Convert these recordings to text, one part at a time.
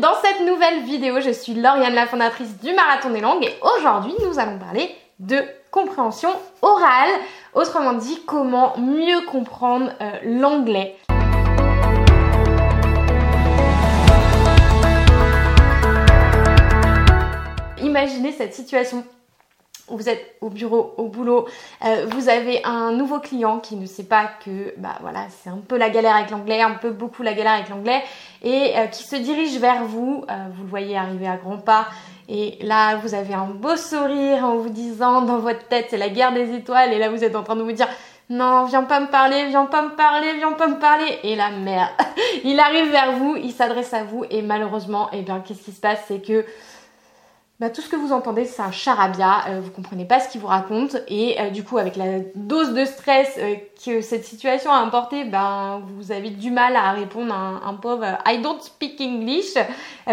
dans cette nouvelle vidéo. Je suis Lauriane, la fondatrice du Marathon des Langues et aujourd'hui nous allons parler de compréhension orale, autrement dit comment mieux comprendre euh, l'anglais. Imaginez cette situation vous êtes au bureau, au boulot, euh, vous avez un nouveau client qui ne sait pas que bah voilà c'est un peu la galère avec l'anglais, un peu beaucoup la galère avec l'anglais et euh, qui se dirige vers vous, euh, vous le voyez arriver à grands pas. Et là vous avez un beau sourire en vous disant dans votre tête c'est la guerre des étoiles et là vous êtes en train de vous dire non, viens pas me parler, viens pas me parler, viens pas me parler. Et la mère, il arrive vers vous, il s'adresse à vous et malheureusement, eh bien, qu'est-ce qui se passe? C'est que bah, tout ce que vous entendez, c'est un charabia, euh, vous comprenez pas ce qu'il vous raconte, et euh, du coup, avec la dose de stress euh, que cette situation a importé, ben, vous avez du mal à répondre à un, pauvre I don't speak English,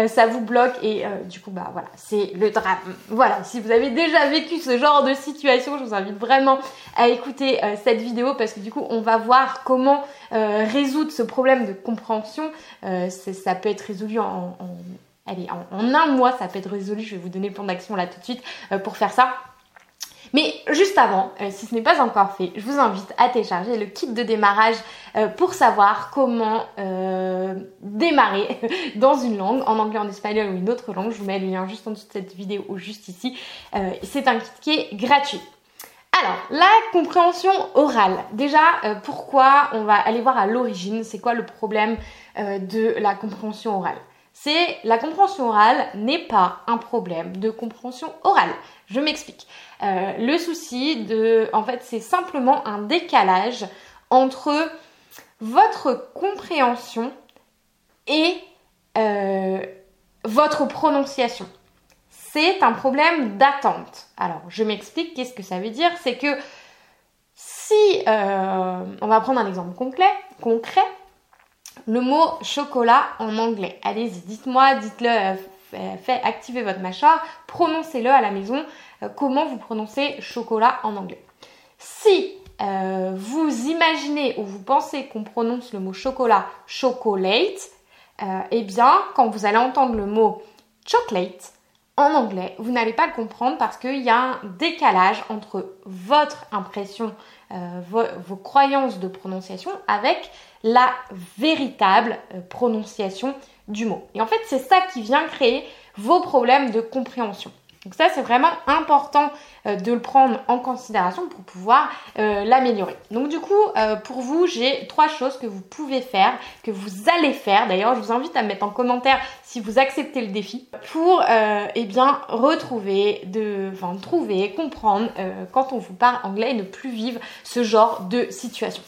ça vous bloque, et du coup, bah voilà, c'est le drame. Voilà, si vous avez déjà vécu ce genre de situation, je vous invite vraiment à écouter cette vidéo, parce que du coup, on va voir comment résoudre ce problème de compréhension. ça peut être résolu en Allez, en, un mois, ça peut être résolu. Je vais vous donner le plan d'action là tout de suite euh, pour faire ça. Mais juste avant, euh, si ce n'est pas encore fait, je vous invite à télécharger le kit de démarrage euh, pour savoir comment démarrer dans une langue, en anglais, en espagnol ou une autre langue. Je vous mets le lien juste en dessous de cette vidéo ou juste ici. C'est un kit qui est gratuit. Alors, la compréhension orale. Déjà, pourquoi on va aller voir à l'origine? C'est quoi le problème de la compréhension orale? C'est la compréhension orale n'est pas un problème de compréhension orale. Je m'explique. Euh, le souci de, en fait, c'est simplement un décalage entre votre compréhension et euh, votre prononciation. C'est un problème d'attente. Alors, je m'explique. Qu'est-ce que ça veut dire? C'est que si, euh, on va prendre un exemple concret, concret le mot chocolat en anglais. Allez-y, dites-moi, dites-le, euh, faites activer votre mâchoire, prononcez-le à la maison. Euh, comment vous prononcez chocolat en anglais? Si euh, vous imaginez ou vous pensez qu'on prononce le mot chocolat chocolate, eh bien, quand vous allez entendre le mot chocolate en anglais, vous n'allez pas le comprendre parce qu'il y a un décalage entre votre impression, vos croyances de prononciation avec la véritable euh, prononciation du mot. Et en fait, c'est ça qui vient créer vos problèmes de compréhension. Donc ça, c'est vraiment important euh, de le prendre en considération pour pouvoir euh, l'améliorer. Donc du coup, pour vous, j'ai trois choses que vous pouvez faire, que vous allez faire. D'ailleurs, je vous invite à mettre en commentaire si vous acceptez le défi pour eh bien retrouver, de, enfin trouver, comprendre quand on vous parle anglais et ne plus vivre ce genre de situation.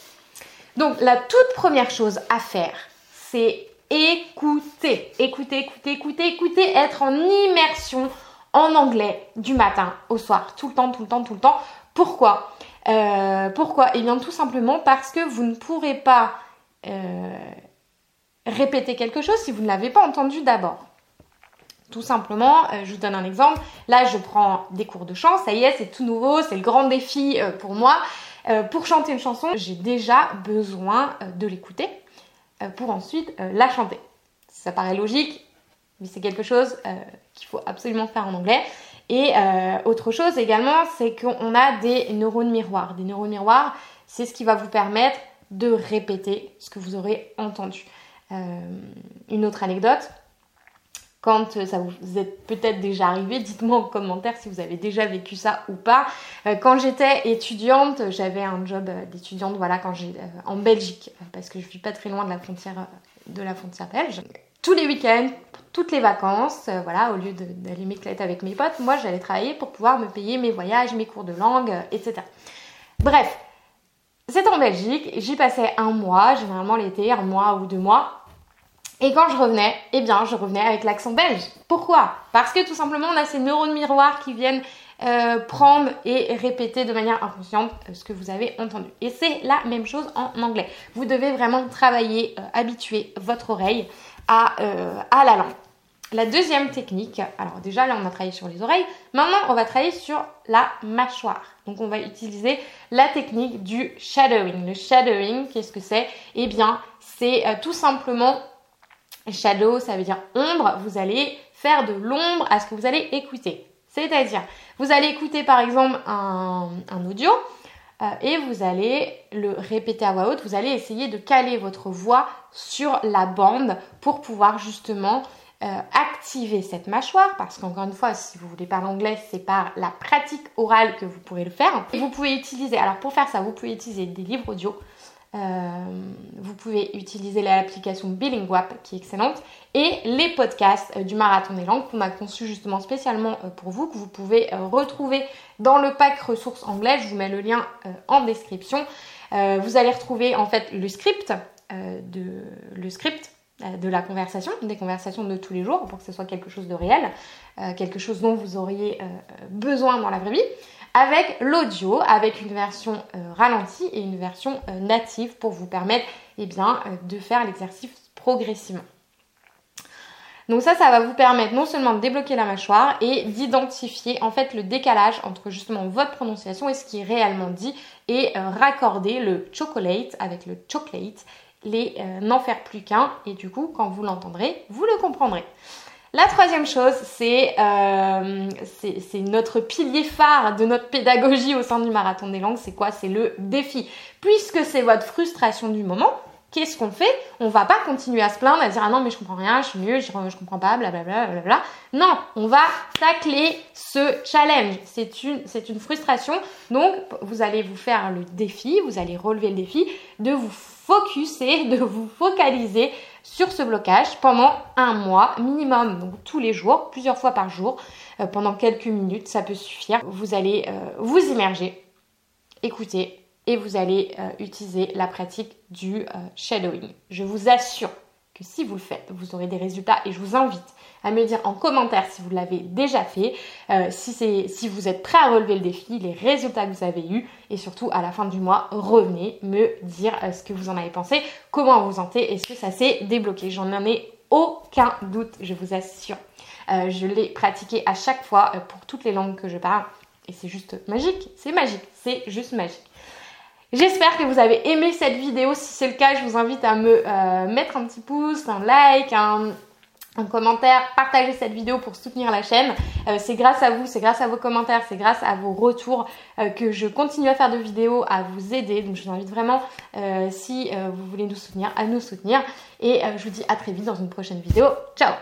Donc la toute première chose à faire, c'est écouter. Écouter, écouter, écouter, écouter, être en immersion en anglais du matin au soir, tout le temps, tout le temps, tout le temps. Pourquoi? Euh, Pourquoi? Eh bien tout simplement parce que vous ne pourrez pas euh, répéter quelque chose si vous ne l'avez pas entendu d'abord. Tout simplement, euh, je vous donne un exemple. Là, je prends des cours de chant, ça y est, c'est tout nouveau, c'est le grand défi pour moi. Pour chanter une chanson, j'ai déjà besoin de l'écouter pour ensuite la chanter. Ça paraît logique, mais c'est quelque chose qu'il faut absolument faire en anglais. Et autre chose également, c'est qu'on a des neurones miroirs. Des neurones miroirs, c'est ce qui va vous permettre de répéter ce que vous aurez entendu. une autre anecdote, quand euh, ça vous est peut-être déjà arrivé, dites-moi en commentaire si vous avez déjà vécu ça ou pas. Euh, quand j'étais étudiante, j'avais un job euh, d'étudiante, voilà, quand j'ai en Belgique, parce que je vis pas très loin de la frontière de la frontière belge. Tous les week-ends, toutes les vacances, voilà, au lieu d'aller m'éclater avec mes potes, moi j'allais travailler pour pouvoir me payer mes voyages, mes cours de langue, etc. Bref, c'est en Belgique, j'y passais un mois, généralement l'été, un mois ou deux mois. Et quand je revenais, eh bien, je revenais avec l'accent belge. Pourquoi? Parce que tout simplement, on a ces neurones miroirs qui viennent euh, prendre et répéter de manière inconsciente euh, ce que vous avez entendu. Et c'est la même chose en anglais. Vous devez vraiment travailler, euh, habituer votre oreille à, à la langue. La deuxième technique, alors déjà là on a travaillé sur les oreilles, maintenant on va travailler sur la mâchoire. Donc on va utiliser la technique du shadowing. Le shadowing, qu'est-ce que c'est? Eh bien c'est tout simplement Shadow, ça veut dire ombre. Vous allez faire de l'ombre à ce que vous allez écouter. C'est-à-dire, vous allez écouter par exemple un, audio euh, et vous allez le répéter à voix haute. Vous allez essayer de caler votre voix sur la bande pour pouvoir justement euh, activer cette mâchoire parce qu'encore une fois si vous voulez parler anglais c'est par la pratique orale que vous pourrez le faire vous pouvez utiliser alors pour faire ça vous pouvez utiliser des livres audio vous pouvez utiliser l'application Billingwap qui est excellente et les podcasts euh, du Marathon des langues qu'on a conçu justement spécialement euh, pour vous, que vous pouvez retrouver dans le pack ressources anglaises. Je vous mets le lien en description. vous allez retrouver en fait le script de le script de la conversation, des conversations de tous les jours pour que ce soit quelque chose de réel, quelque chose dont vous auriez besoin dans la vraie vie avec l'audio, avec une version euh, ralentie et une version euh, native pour vous permettre eh bien, euh, de faire l'exercice progressivement. Donc ça, ça va vous permettre non seulement de débloquer la mâchoire et d'identifier en fait le décalage entre justement votre prononciation et ce qui est réellement dit et raccorder le chocolate avec le chocolate, les n'en faire plus qu'un et du coup quand vous l'entendrez, vous le comprendrez. La troisième chose, euh, c'est notre pilier phare de notre pédagogie au sein du marathon des langues. C'est quoi? C'est le défi. Puisque c'est votre frustration du moment, qu'est-ce qu'on fait? On va pas continuer à se plaindre, à dire ah non mais je comprends rien, je suis mieux, je, je comprends pas, blablabla. Bla, bla, Non, on va tacler ce challenge. C'est une, c'est une frustration. Donc vous allez vous faire le défi, vous allez relever le défi de vous focuser, de vous focaliser sur ce blocage pendant un mois minimum, donc tous les jours, plusieurs fois par jour, euh, pendant quelques minutes, ça peut suffire. Vous allez euh, vous immerger, écouter et vous allez euh, utiliser la pratique du shadowing. Je vous assure que si vous le faites, vous aurez des résultats et je vous invite à me dire en commentaire si vous l'avez déjà fait, euh, si, si vous êtes prêt à relever le défi, les résultats que vous avez eus et surtout à la fin du mois, revenez me dire euh, ce que vous en avez pensé, comment vous sentez, est-ce que ça s'est débloqué? J'en ai aucun doute, je vous assure. Euh, je l'ai pratiqué à chaque fois pour toutes les langues que je parle et c'est juste magique, c'est magique, c'est juste magique. J'espère que vous avez aimé cette vidéo. Si c'est le cas, je vous invite à me mettre un petit pouce, un like, un, commentaire, partagez cette vidéo pour soutenir la chaîne. Euh, c'est grâce à vous, c'est grâce à vos commentaires, c'est grâce à vos retours euh, que je continue à faire de vidéos, à vous aider. Donc je vous invite vraiment, euh, si vous voulez nous soutenir, à nous soutenir. Et je vous dis à très vite dans une prochaine vidéo. Ciao